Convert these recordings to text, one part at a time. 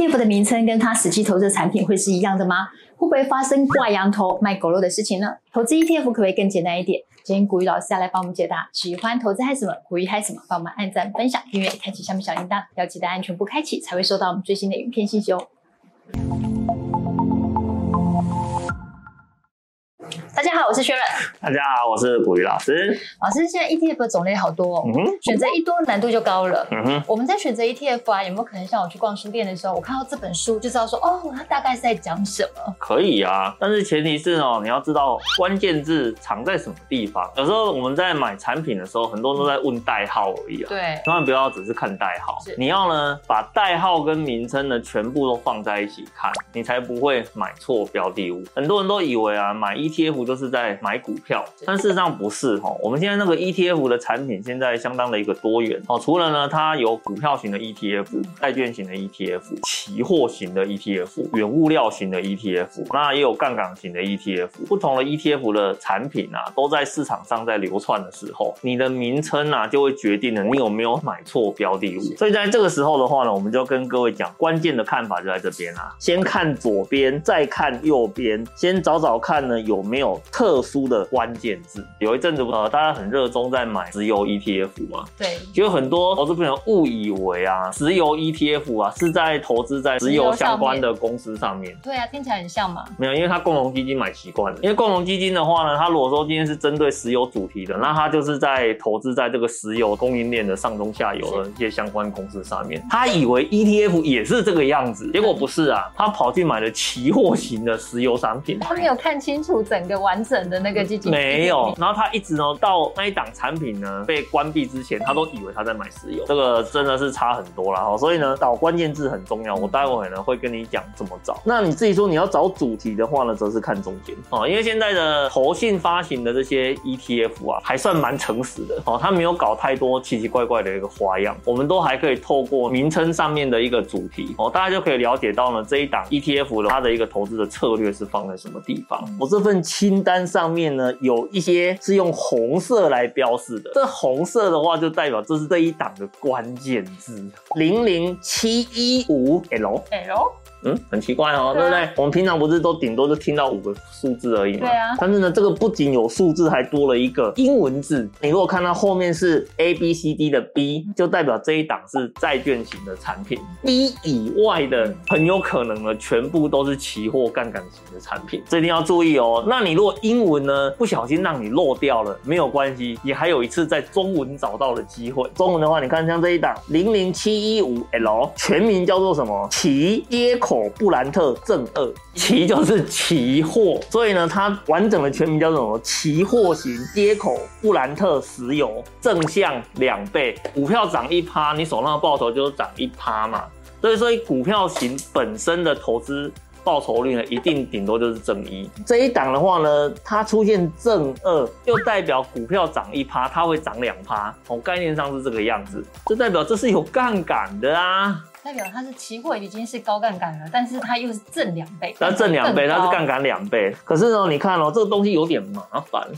ETF 的名称跟它实际投资的产品会是一样的吗？会不会发生挂羊头卖狗肉的事情呢？投资 ETF 可不可以更简单一点？今天股鱼老师要来帮我们解答。喜欢投资嗨什么？股鱼嗨什么？帮我们按赞、分享、订阅、开启下面小铃铛，要记得按全部开启，才会收到我们最新的影片信息哦。大家好，我是薛润。大家好，我是古鱼老师。老师，现在 ETF 的种类好多哦，嗯、哼选择一多难度就高了。嗯哼，我们在选择 ETF 啊，有没有可能像我去逛书店的时候，我看到这本书就知道说，哦，它大概是在讲什么？可以啊，但是前提是哦，你要知道关键字藏在什么地方。有时候我们在买产品的时候，很多人都在问代号而已啊。对，千万不要只是看代号，你要呢把代号跟名称呢全部都放在一起看，你才不会买错标的物。很多人都以为啊，买 ETF 就是在买股票，但事实上不是哈。我们现在那个 ETF 的产品现在相当的一个多元哦。除了呢，它有股票型的 ETF、债券型的 ETF、期货型的 ETF、原物料型的 ETF，那也有杠杆型的 ETF。不同的 ETF 的产品啊，都在市场上在流窜的时候，你的名称啊，就会决定了你有没有买错标的物。所以在这个时候的话呢，我们就跟各位讲，关键的看法就在这边啊。先看左边，再看右边，先找找看呢有没有特殊的关键字。有一阵子呃，大家很热衷在买石油 ETF 嘛，对，就有很多投资朋友误以为啊，石油 ETF 啊是在投资在石油相关的公司上面。对啊，听起来很像嘛。没有，因为它共同基金买习惯了。因为共同基金的话呢，它如果说今天是针对石油主题的，那它就是在投资在这个石油供应链的上中下游的一些相关公司上面。他以为 ETF 也是这个样子，结果不是啊，他跑去买了期货型的石油商品。他没有看清楚整个完整的那个基金。没有，然后他一直呢到那一档产品呢被关闭之前，他都以为他在买石油，这个真的是差很多了哈。所以呢，找关键字很重要，我待会呢会跟你讲怎么找。那你自己说你要找主题的话呢，则是看中间哦，因为现在的投信发行的这些 ETF 啊，还算蛮诚实的哦，他没有搞太多奇奇怪怪的一个花样，我们都还可以透过名称上面的一个主题哦，大家就可以了解到呢这一档 ETF 的它的一个投资的策略是放在什么地方。我这份清单上面呢有。一些是用红色来标示的，这红色的话就代表这是这一档的关键字，零零七一五 L L。嗯，很奇怪哦，对，不对？我们平常不是都顶多就听到五个数字而已嘛。对啊。但是呢，这个不仅有数字，还多了一个英文字。你如果看到后面是 A B C D 的 B，就代表这一档是债券型的产品。B 以外的很有可能呢，全部都是期货杠杆型的产品，这一定要注意哦。那你如果英文呢不小心让你漏掉了，没有关系，也还有一次在中文找到的机会。中文的话，你看像这一档零零七一五 L，全名叫做什么？期接口。口布兰特正二，期就是期货，所以呢，它完整的全名叫什么？期货型接口布兰特石油正向两倍，股票涨一趴，你手上的报酬就是涨一趴嘛。所以所以，股票型本身的投资报酬率呢，一定顶多就是正一。这一档的话呢，它出现正二，就代表股票涨一趴，它会涨两趴。从概念上是这个样子，就代表这是有杠杆的啊。代表它是期货已经是高杠杆了，但是它又是正两倍，它正两倍，它是杠杆两倍。可是呢，你看哦，这个东西有点麻烦。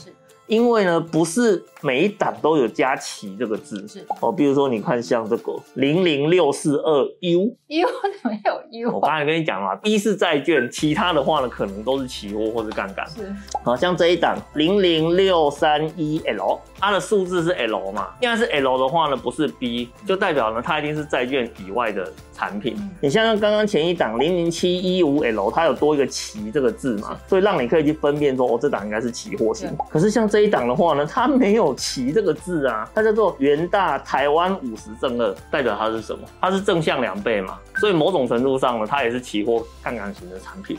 因为呢，不是每一档都有加期这个字，是哦。比如说，你看像这个零零六四二 U，U 怎么有 U？我刚才跟你讲了，B 是债券，其他的话呢，可能都是期货或是杠杆。是，好像这一档零零六三一 L，它的数字是 L 嘛？既然是 L 的话呢，不是 B，就代表呢，它一定是债券以外的产品。嗯、你像刚刚前一档零零七一五 L，它有多一个期这个字嘛？所以让你可以去分辨说，哦，这档应该是期货型。可是像这一档的话呢，它没有期这个字啊，它叫做元大台湾五十正二，代表它是什么？它是正向两倍嘛，所以某种程度上呢，它也是期货杠杆型的产品。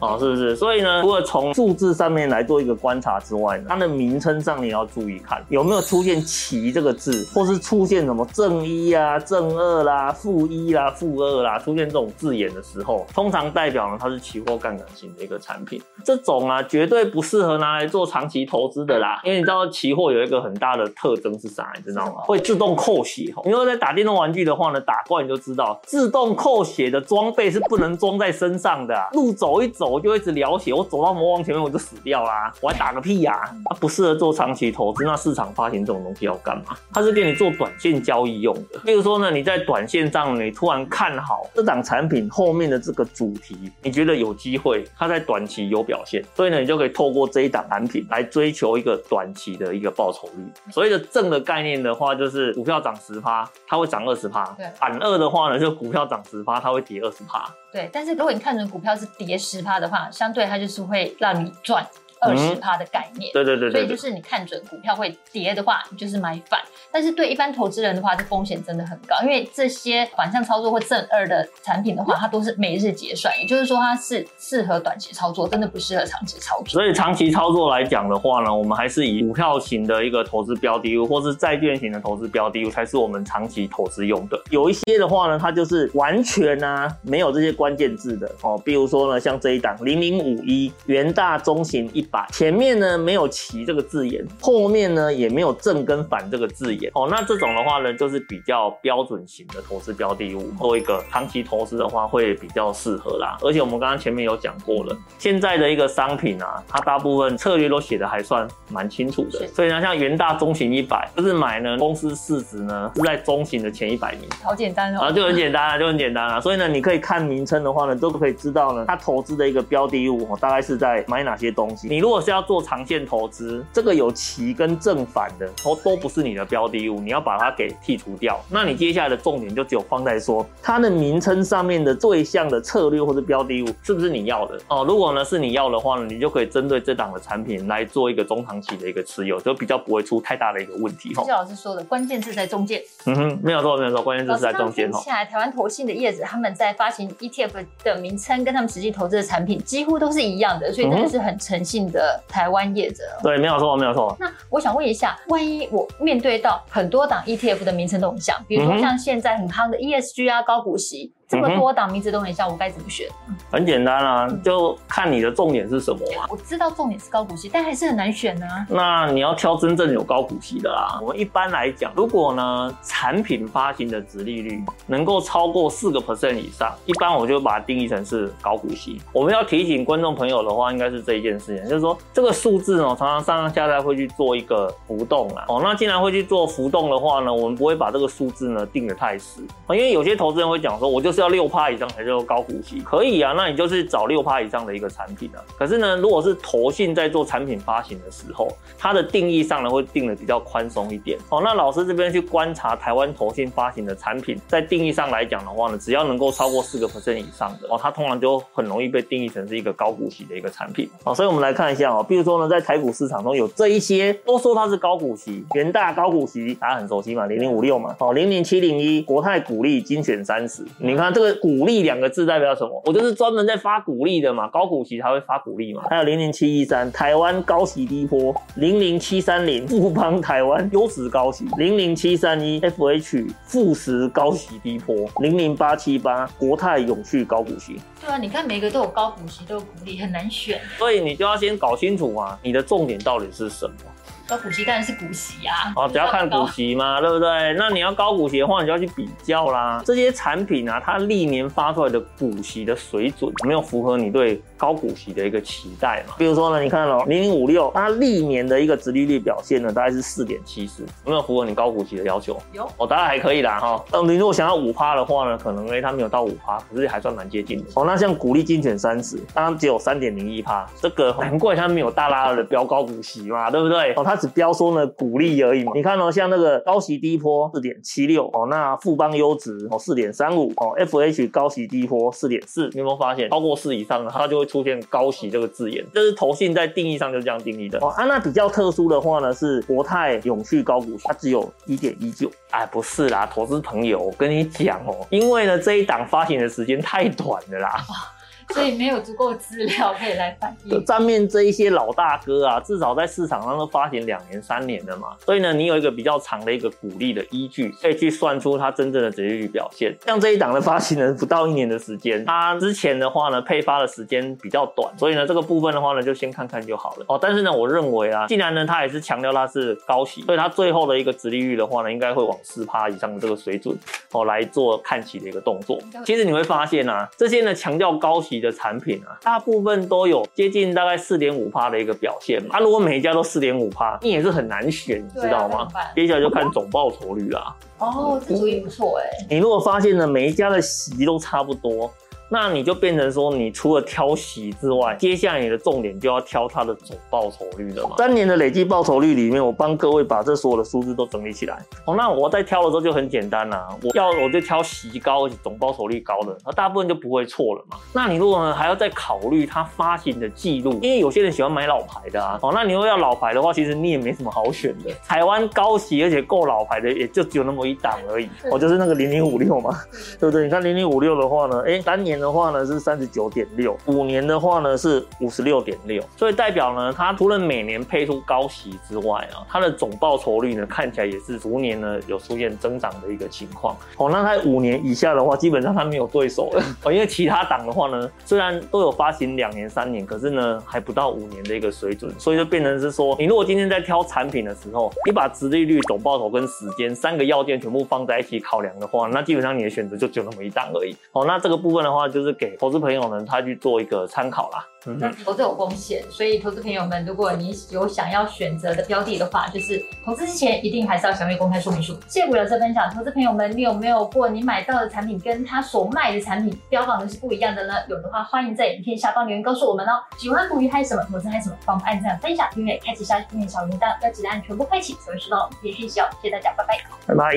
哦，是不是？所以呢，除了从数字上面来做一个观察之外呢，它的名称上你要注意看有没有出现“期”这个字，或是出现什么正一啊、正二啦、负一啦、负二啦，出现这种字眼的时候，通常代表呢它是期货杠杆型的一个产品。这种啊，绝对不适合拿来做长期投资的啦，因为你知道期货有一个很大的特征是啥，你知道吗？会自动扣血。你如果在打电动玩具的话呢，打怪你就知道，自动扣血的装备是不能装在身上的啊，路走一走。就一直流血，我走到魔王前面我就死掉啦，我还打个屁呀、啊！它不适合做长期投资，那市场发行这种东西要干嘛？它是给你做短线交易用的。比如说呢，你在短线上你突然看好这档产品后面的这个主题，你觉得有机会，它在短期有表现，所以呢，你就可以透过这一档产品来追求一个短期的一个报酬率。所谓的正的概念的话，就是股票涨十趴，它会涨二十趴。对，反二的话呢，就股票涨十趴，它会跌二十趴。对，但是如果你看成股票是跌十趴的话，相对它就是会让你赚。二十趴的概念，对对对，所以就是你看准股票会跌的话，你就是买反。但是对一般投资人的话，这风险真的很高，因为这些反向操作或正二的产品的话，它都是每日结算，也就是说它是适合短期操作，真的不适合长期操作。所以长期操作来讲的话呢，我们还是以股票型的一个投资标的物，或是债券型的投资标的物，才是我们长期投资用的。有一些的话呢，它就是完全啊没有这些关键字的哦，比如说呢，像这一档零零五一元大中型一百，前面呢。没有期这个字眼，后面呢也没有正跟反这个字眼哦。那这种的话呢，就是比较标准型的投资标的物，做一个长期投资的话会比较适合啦。而且我们刚刚前面有讲过了，现在的一个商品啊，它大部分策略都写的还算蛮清楚的。所以呢，像元大中型一百，就是买呢公司市值呢是在中型的前一百名，好简单哦，啊就很简单啊，就很简单啊。所以呢，你可以看名称的话呢，都可以知道呢，它投资的一个标的物哦，大概是在买哪些东西。你如果是要做长线投资，这个有奇跟正反的，都都不是你的标的物，你要把它给剔除掉。那你接下来的重点就只有放在说它的名称上面的对象的策略或者标的物是不是你要的哦？如果呢是你要的话呢，你就可以针对这档的产品来做一个中长期的一个持有，就比较不会出太大的一个问题。谢谢老师说的关键字在中间。嗯哼，没有错没有错，关键字是在中间。接下来台湾投信的叶子他们在发行 ETF 的名称跟他们实际投资的产品几乎都是一样的，所以真的是很诚信的台湾业者。对，没有错，没有错。那我想问一下，万一我面对到很多档 ETF 的名称都很像，比如说像现在很夯的 ESG 啊，高股息。这么多档名字都很像，我该怎么选？很简单啊，就看你的重点是什么啊。我知道重点是高股息，但还是很难选呢、啊。那你要挑真正有高股息的啦。我们一般来讲，如果呢产品发行的值利率能够超过四个 percent 以上，一般我就把它定义成是高股息。我们要提醒观众朋友的话，应该是这一件事情，就是说这个数字呢，常常上上下下会去做一个浮动啊。哦，那既然会去做浮动的话呢，我们不会把这个数字呢定得太死，因为有些投资人会讲说，我就是要六趴以上才叫做高股息，可以啊，那你就是找六趴以上的一个产品啊。可是呢，如果是投信在做产品发行的时候，它的定义上呢会定的比较宽松一点。哦，那老师这边去观察台湾投信发行的产品，在定义上来讲的话呢，只要能够超过四个 percent 以上的哦，它通常就很容易被定义成是一个高股息的一个产品。哦，所以我们来看一下哦，比如说呢，在台股市场中有这一些都说它是高股息，元大高股息大家很熟悉嘛，零零五六嘛，哦，零零七零一国泰股利精选三十，你看这个鼓励两个字代表什么？我就是专门在发鼓励的嘛，高股息才会发鼓励嘛。还有零零七一三台湾高息低波，零零七三零富邦台湾优质高息，零零七三一 FH 富时高息低波，零零八七八国泰永续高股息。对啊，你看每个都有高股息，都有鼓励，很难选。所以你就要先搞清楚啊，你的重点到底是什么？高股息当然是股息啊，哦，只要看股息嘛，对不对？那你要高股息的话，你就要去比较啦。这些产品啊，它历年发出来的股息的水准没有符合你对高股息的一个期待嘛？比如说呢，你看哦，零零五六，它历年的一个殖利率表现呢，大概是四点七四，有没有符合你高股息的要求？有，哦，当然还可以啦哈。那你如果想要五趴的话呢，可能哎它没有到五趴，可是还算蛮接近的。哦，那像股利精选三十，当然只有三点零一趴，这个难怪它没有大拉二的标高股息嘛，对不对？哦，它。它只标说呢股利而已嘛，你看哦，像那个高息低波四点七六哦，那富邦优值哦四点三五哦，FH 高息低波四点四，你有没有发现超过四以上呢，它就会出现高息这个字眼，这是投信在定义上就是这样定义的哦。啊，那比较特殊的话呢是国泰永续高股息，它只有一点一九，哎，不是啦，投资朋友，我跟你讲哦，因为呢这一档发行的时间太短了啦。所以没有足够资料可以来反映。上面这一些老大哥啊，至少在市场上都发行两年、三年的嘛，所以呢，你有一个比较长的一个鼓励的依据，可以去算出它真正的折利率表现。像这一档的发行人不到一年的时间，它之前的话呢，配发的时间比较短，所以呢，这个部分的话呢，就先看看就好了哦。但是呢，我认为啊，既然呢，它也是强调它是高息，所以它最后的一个折利率的话呢，应该会往四趴以上的这个水准哦来做看齐的一个动作。其实你会发现啊，这些呢强调高息。息的产品啊，大部分都有接近大概四点五趴的一个表现嘛。它、啊、如果每一家都四点五趴，你也是很难选，你知道吗？接下来就看总报酬率啦。哦，这主意不错哎。你如果发现呢，每一家的席都差不多。那你就变成说，你除了挑息之外，接下来你的重点就要挑它的总报酬率了嘛。三年的累计报酬率里面，我帮各位把这所有的数字都整理起来。哦，那我在挑的时候就很简单啦，我要我就挑息高、总报酬率高的，那大部分就不会错了嘛。那你如果呢还要再考虑它发行的记录，因为有些人喜欢买老牌的啊。哦，那你如果要老牌的话，其实你也没什么好选的。台湾高息而且够老牌的，也就只有那么一档而已。哦，就是那个零零五六嘛，对不对？你看零零五六的话呢，哎，三年。的话呢是三十九点六，五年的话呢是五十六点六，所以代表呢，它除了每年配出高息之外啊，它的总报酬率呢看起来也是逐年呢有出现增长的一个情况。哦，那它五年以下的话，基本上它没有对手了哦，因为其他档的话呢，虽然都有发行两年、三年，可是呢还不到五年的一个水准，所以就变成是说，你如果今天在挑产品的时候，你把殖利率、总报酬跟时间三个要件全部放在一起考量的话，那基本上你的选择就只有那么一档而已。哦，那这个部分的话。那就是给投资朋友们他去做一个参考啦。嗯，投资有风险，所以投资朋友们，如果你有想要选择的标的的话，就是投资之前一定还是要详阅公开说明书。谢谢古老师分享，投资朋友们，你有没有过你买到的产品跟他所卖的产品标榜的是不一样的呢？有的话，欢迎在影片下方留言告诉我们哦。喜欢捕鱼还是什么，投资还是什么，帮我们按赞、分享、订阅、开启下面小铃铛，要记得按全部开启才会收到我们的讯息哦。谢谢大家，拜拜，拜拜。